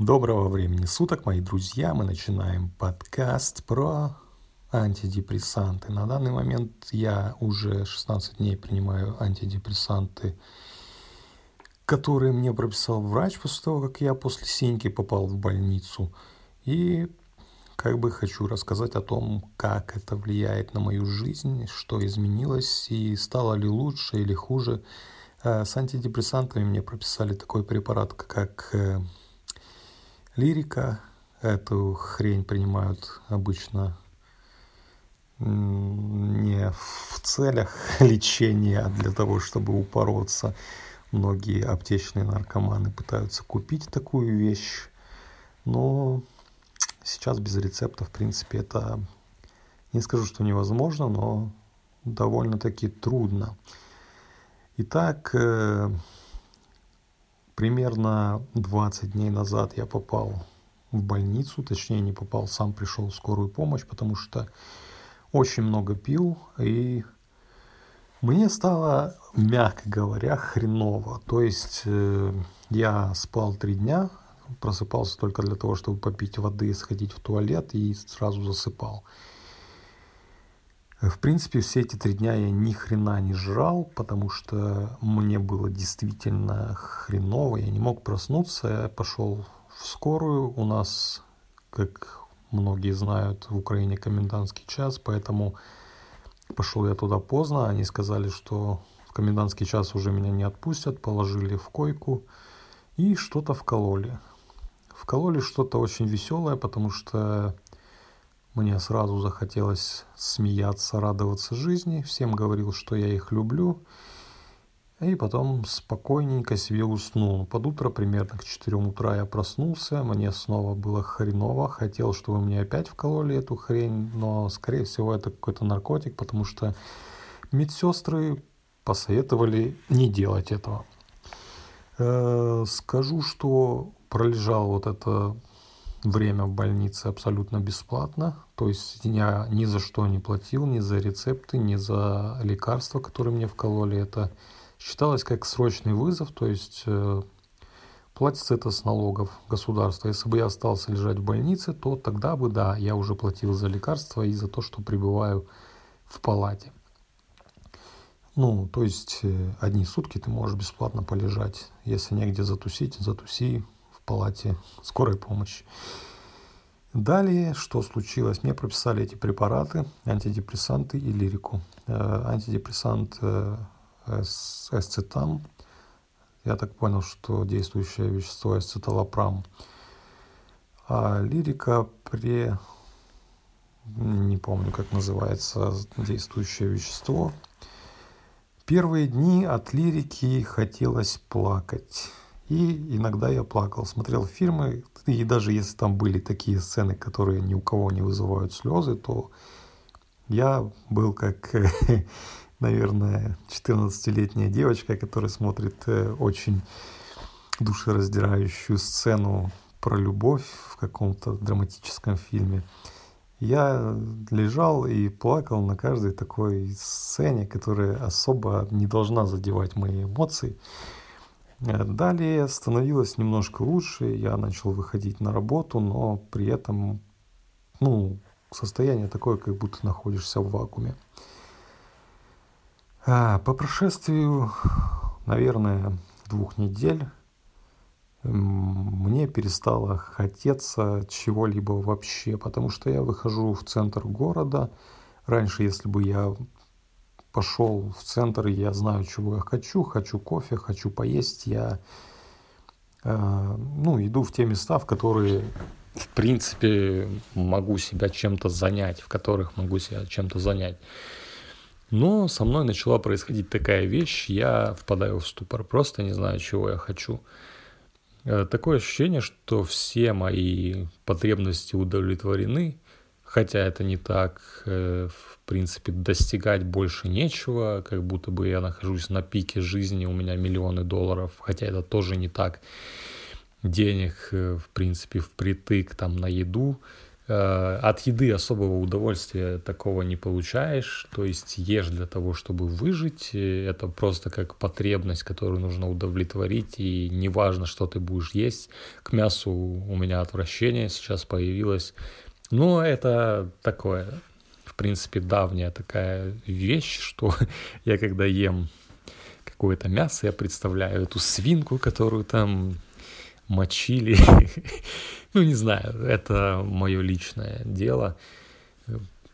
Доброго времени суток, мои друзья. Мы начинаем подкаст про антидепрессанты. На данный момент я уже 16 дней принимаю антидепрессанты, которые мне прописал врач после того, как я после синьки попал в больницу. И как бы хочу рассказать о том, как это влияет на мою жизнь, что изменилось и стало ли лучше или хуже. Э, с антидепрессантами мне прописали такой препарат, как э, лирика. Эту хрень принимают обычно не в целях лечения, а для того, чтобы упороться. Многие аптечные наркоманы пытаются купить такую вещь, но сейчас без рецепта, в принципе, это не скажу, что невозможно, но довольно-таки трудно. Итак, э, примерно 20 дней назад я попал в больницу, точнее не попал, сам пришел в скорую помощь, потому что очень много пил, и мне стало, мягко говоря, хреново. То есть э, я спал три дня, просыпался только для того, чтобы попить воды, сходить в туалет и сразу засыпал. В принципе, все эти три дня я ни хрена не жрал, потому что мне было действительно хреново, я не мог проснуться, я пошел в скорую, у нас, как многие знают, в Украине комендантский час, поэтому пошел я туда поздно, они сказали, что в комендантский час уже меня не отпустят, положили в койку и что-то вкололи. Вкололи что-то очень веселое, потому что мне сразу захотелось смеяться, радоваться жизни. Всем говорил, что я их люблю. И потом спокойненько себе уснул. Под утро, примерно к 4 утра я проснулся. Мне снова было хреново. Хотел, чтобы мне опять вкололи эту хрень. Но, скорее всего, это какой-то наркотик, потому что медсестры посоветовали не делать этого. Э, скажу, что пролежал вот это время в больнице абсолютно бесплатно. То есть я ни за что не платил, ни за рецепты, ни за лекарства, которые мне вкололи. Это считалось как срочный вызов, то есть э, платится это с налогов государства. Если бы я остался лежать в больнице, то тогда бы, да, я уже платил за лекарства и за то, что пребываю в палате. Ну, то есть э, одни сутки ты можешь бесплатно полежать. Если негде затусить, затуси, палате скорой помощи. Далее, что случилось? Мне прописали эти препараты, антидепрессанты и лирику. Э, антидепрессант э, эсцетам, я так понял, что действующее вещество эсцеталопрам. А лирика при... не помню, как называется действующее вещество. Первые дни от лирики хотелось плакать. И иногда я плакал, смотрел фильмы, и даже если там были такие сцены, которые ни у кого не вызывают слезы, то я был как, наверное, 14-летняя девочка, которая смотрит э, очень душераздирающую сцену про любовь в каком-то драматическом фильме. Я лежал и плакал на каждой такой сцене, которая особо не должна задевать мои эмоции. Э, далее становилось немножко лучше, я начал выходить на работу, но при этом ну, состояние такое, как будто находишься в вакууме. А, по прошествию, наверное, двух недель мне перестало хотеться чего-либо вообще, потому что я выхожу в центр города. Раньше, если бы я пошел в центр, я знаю, чего я хочу, хочу кофе, хочу поесть, я э, ну, иду в те места, в которые, в принципе, могу себя чем-то занять, в которых могу себя чем-то занять. Но со мной начала происходить такая вещь, я впадаю в ступор, просто не знаю, чего я хочу. Э, такое ощущение, что все мои потребности удовлетворены, хотя это не так, э, в принципе, достигать больше нечего, как будто бы я нахожусь на пике жизни, у меня миллионы долларов, хотя это тоже не так. Денег, э, в принципе, впритык там на еду, Э, от еды особого удовольствия такого не получаешь, то есть ешь для того, чтобы выжить, это просто как потребность, которую нужно удовлетворить, и неважно, что ты будешь есть, к мясу у меня отвращение сейчас появилось, но это такое, в принципе, давняя такая вещь, что я когда ем какое-то мясо, я представляю эту свинку, которую там мочили. ну, не знаю, это мое личное дело.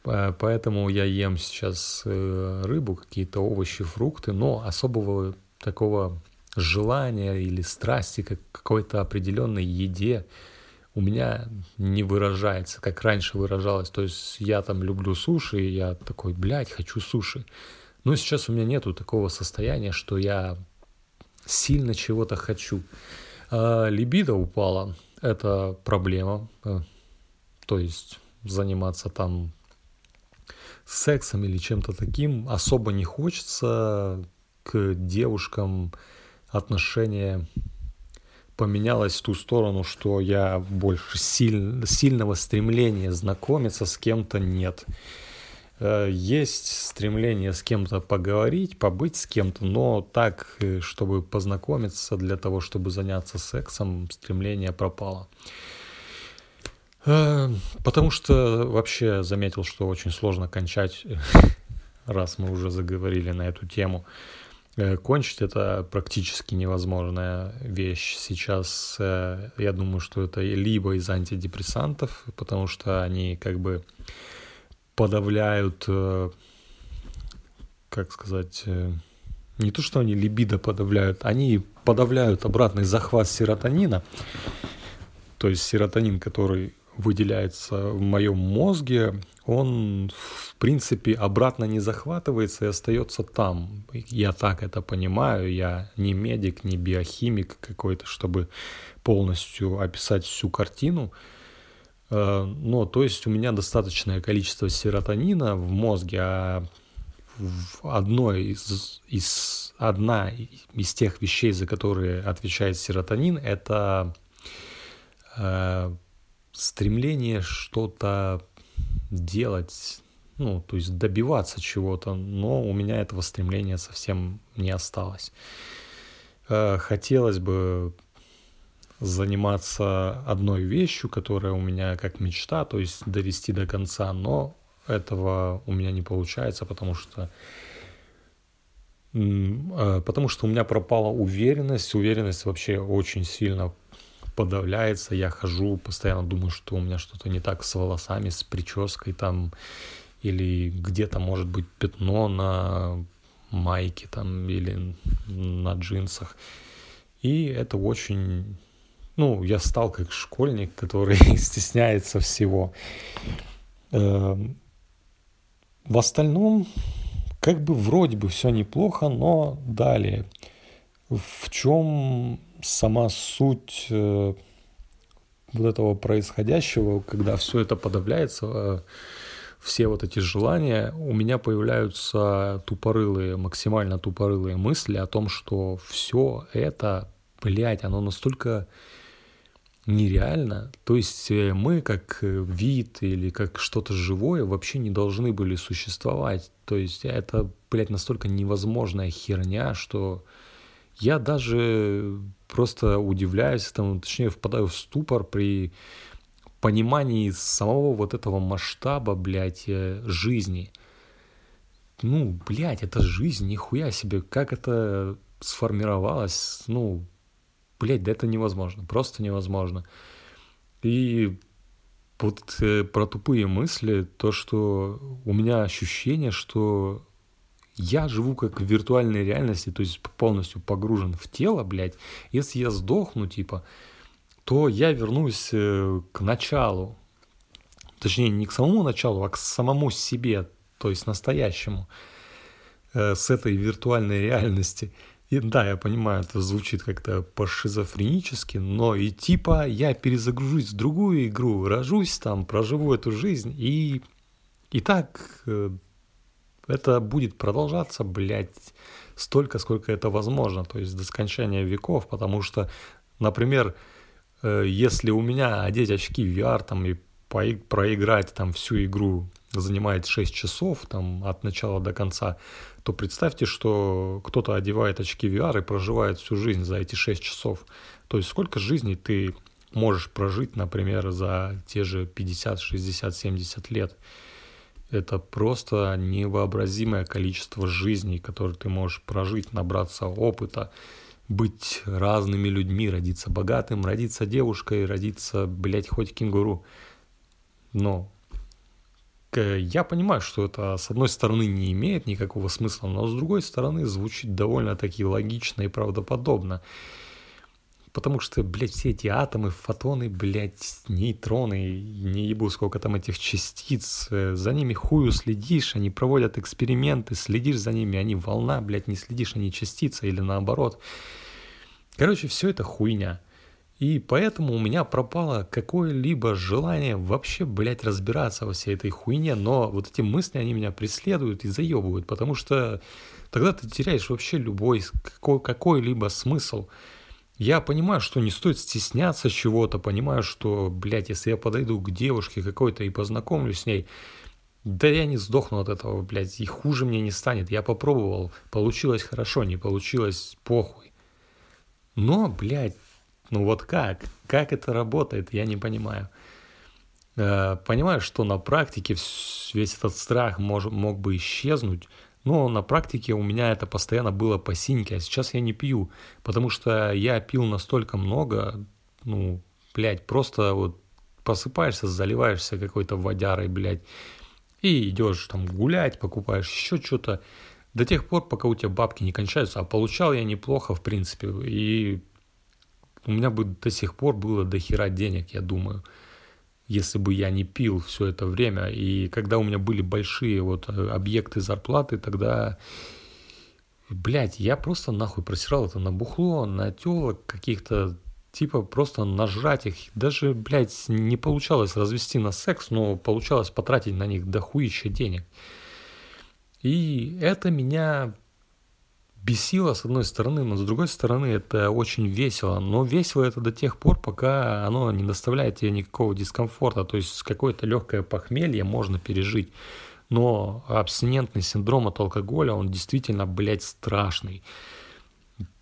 Поэтому я ем сейчас э, рыбу, какие-то овощи, фрукты, но особого такого желания или страсти к какой-то определенной еде у меня не выражается, как раньше выражалось. То есть я там люблю суши, и я такой, блядь, хочу суши. Но сейчас у меня нету такого состояния, что я сильно чего-то хочу. А либидо упала, это проблема. Э, то есть заниматься там сексом или чем-то таким особо не хочется. К девушкам отношение поменялось в ту сторону, что я больше силь, сильного стремления знакомиться с кем-то нет. Э, есть стремление с кем-то поговорить, побыть с кем-то, но так, э, чтобы познакомиться для того, чтобы заняться сексом, стремление пропало. Э, потому что вообще заметил, что очень сложно кончать, раз мы уже заговорили на эту тему. Кончить это практически невозможная вещь. Сейчас я думаю, что это либо из антидепрессантов, потому что они как бы подавляют, э, как сказать, э, не то, что они либидо подавляют, они подавляют обратный захват серотонина. То есть серотонин, который выделяется в моем мозге, он в принципе обратно не захватывается и остается там. Я так это понимаю, я не медик, не биохимик какой-то, чтобы полностью описать всю картину. Э, но, то есть у меня достаточное количество серотонина в мозге, а в одной из, из, одна из тех вещей, за которые отвечает серотонин, это э, стремление что-то делать, ну, то есть добиваться чего-то, но у меня этого стремления совсем не осталось. Э, хотелось бы заниматься одной вещью, которая у меня как мечта, то есть довести до конца, но этого у меня не получается, потому что э, потому что у меня пропала уверенность, уверенность вообще очень сильно подавляется, я хожу, постоянно думаю, что у меня что-то не так с волосами, с прической там, или где-то может быть пятно на майке там или на джинсах. И это очень ну, я стал как школьник, который стесняется всего. Эм, в остальном, как бы вроде бы все неплохо, но далее. В чем сама суть э, вот этого происходящего, когда все это подавляется, э, все вот эти желания, у меня появляются тупорылые, максимально тупорылые мысли о том, что все это, блядь, оно настолько нереально. То есть э, мы как вид или как что-то живое вообще не должны были существовать. То есть это, блядь, настолько невозможная херня, что я даже просто удивляюсь, там, точнее впадаю в ступор при понимании самого вот этого масштаба, блядь, э, жизни. Ну, блядь, это жизнь, нихуя себе, как это сформировалось, ну, блядь, да это невозможно, просто невозможно. И вот э, про тупые мысли, то, что у меня ощущение, что я живу как в виртуальной реальности, то есть полностью погружен в тело, блядь. Если я сдохну, типа, то я вернусь э, к началу. Точнее, не к самому началу, а к самому себе, то есть настоящему, э, с этой виртуальной реальности. И да, я понимаю, это звучит как-то по-шизофренически, но и типа я перезагружусь в другую игру, рожусь там, проживу эту жизнь, и, и так э, это будет продолжаться, блядь, столько, сколько это возможно, то есть до скончания веков, потому что, например, э, если у меня одеть очки VR там и проиграть там всю игру занимает 6 часов там от начала до конца, то представьте, что кто-то одевает очки VR и проживает всю жизнь за эти 6 часов. То есть сколько жизней ты можешь прожить, например, за те же 50, 60, 70 лет. Это просто невообразимое количество жизней, которые ты можешь прожить, набраться опыта, быть разными людьми, родиться богатым, родиться девушкой, родиться, блядь, хоть кенгуру. Но я понимаю, что это, с одной стороны, не имеет никакого смысла, но с другой стороны, звучит довольно-таки логично и правдоподобно. Потому что, блядь, все эти атомы, фотоны, блядь, нейтроны, не ебу сколько там этих частиц, э, за ними хую следишь, они проводят эксперименты, следишь за ними, они волна, блядь, не следишь, они частица или наоборот. Короче, все это хуйня. И поэтому у меня пропало какое-либо желание вообще, блядь, разбираться во всей этой хуйне, но вот эти мысли, они меня преследуют и заебывают, потому что тогда ты теряешь вообще любой, какой, какой-либо смысл. Я понимаю, что не стоит стесняться чего-то, понимаю, что, блядь, если я подойду к девушке какой-то и познакомлюсь с ней, да я не сдохну от этого, блядь, и хуже мне не станет. Я попробовал, получилось хорошо, не получилось похуй. Но, блядь, ну вот как? Как это работает, я не понимаю. Э, понимаю, что на практике весь этот страх мож, мог бы исчезнуть, но на практике у меня это постоянно было по синьке, а сейчас я не пью, потому что я пил настолько много, ну, блядь, просто вот посыпаешься, заливаешься какой-то водярой, блядь, и идешь там гулять, покупаешь еще что-то, до тех пор, пока у тебя бабки не кончаются, а получал я неплохо, в принципе, и у меня бы до сих пор было до хера денег, я думаю если бы я не пил все это время. И когда у меня были большие вот э, объекты зарплаты, тогда, блядь, я просто нахуй просирал это на бухло, на телок каких-то, типа просто нажрать их. Даже, блядь, не получалось развести на секс, но получалось потратить на них дохуища денег. И это меня бесило с одной стороны, но с другой стороны это очень весело. Но весело это до тех пор, пока оно не доставляет тебе никакого дискомфорта. То есть какое-то легкое похмелье можно пережить. Но абстинентный синдром от алкоголя, он действительно, блядь, страшный.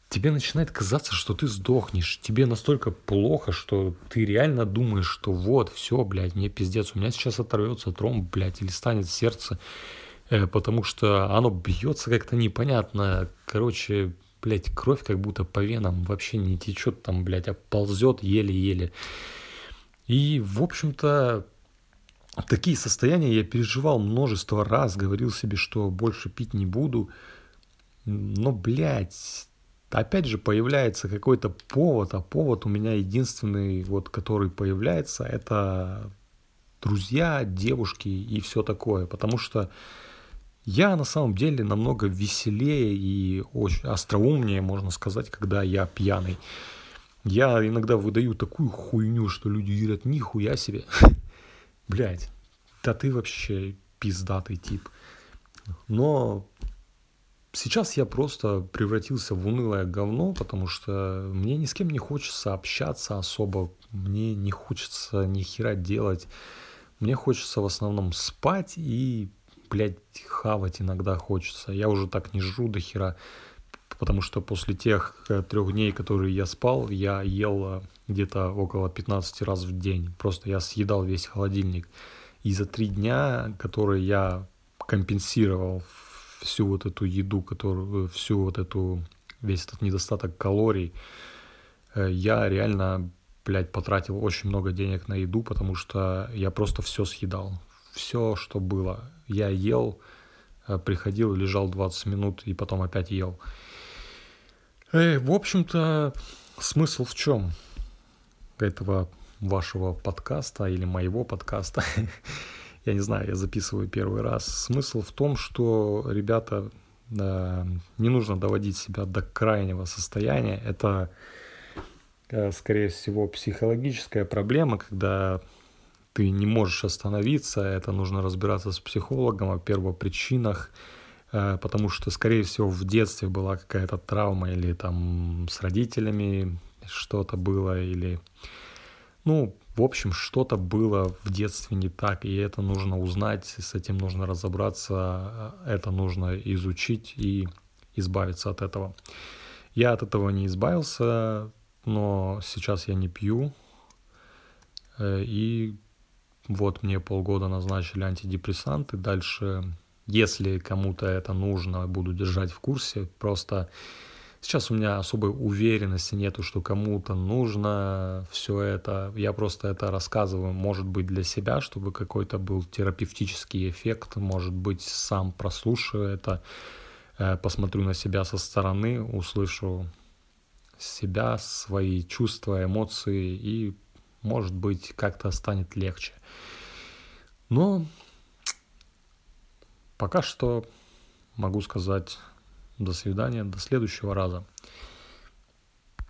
Тебе начинает казаться, что ты сдохнешь. Тебе настолько плохо, что ты реально думаешь, что вот, все, блядь, мне пиздец, у меня сейчас оторвется тромб, блядь, или станет сердце. Э, потому что оно бьется как-то непонятно. Короче, блядь, кровь как будто по венам вообще не течет там, блядь, а ползет еле-еле. И, в общем-то, такие состояния я переживал множество раз, говорил себе, что больше пить не буду. Но, блядь, опять же появляется какой-то повод, а повод у меня единственный, вот, который появляется, это друзья, девушки и все такое. Потому что я на самом деле намного веселее и очень остроумнее, можно сказать, когда я пьяный. Я иногда выдаю такую хуйню, что люди говорят, нихуя себе. Блять, да ты вообще пиздатый тип. Но сейчас я просто превратился в унылое говно, потому что мне ни с кем не хочется общаться особо, мне не хочется ни хера делать. Мне хочется в основном спать и блядь, хавать иногда хочется. Я уже так не жру до хера, потому что после тех э, трех дней, которые я спал, я ел э, где-то около 15 раз в день. Просто я съедал весь холодильник. И за три дня, которые я компенсировал всю вот эту еду, которую, э, всю вот эту, весь этот недостаток калорий, я реально, блядь, потратил очень много денег на еду, потому что я просто все съедал. Все, что было я ел, э, приходил, лежал 20 минут и потом опять ел. Э, в общем-то, смысл в чем этого вашего подкаста или моего подкаста? я не знаю, я записываю первый раз. Смысл в том, что, ребята, не нужно доводить себя до крайнего состояния. Это, э, скорее всего, психологическая проблема, когда ты не можешь остановиться, это нужно разбираться с психологом о первопричинах, э, потому что, скорее всего, в детстве была какая-то травма или там с родителями что-то было, или ну, в общем, что-то было в детстве не так, и это нужно узнать, с этим нужно разобраться, это нужно изучить и избавиться от этого. Я от этого не избавился, но сейчас я не пью, э, и вот мне полгода назначили антидепрессанты, дальше, если кому-то это нужно, буду держать в курсе, просто Сейчас у меня особой уверенности нету, что кому-то нужно все это. Я просто это рассказываю, может быть, для себя, чтобы какой-то был терапевтический эффект, может быть, сам прослушаю это, э, посмотрю на себя со стороны, услышу себя, свои чувства, эмоции, и, может быть, как-то станет легче. Но пока что могу сказать до свидания, до следующего раза.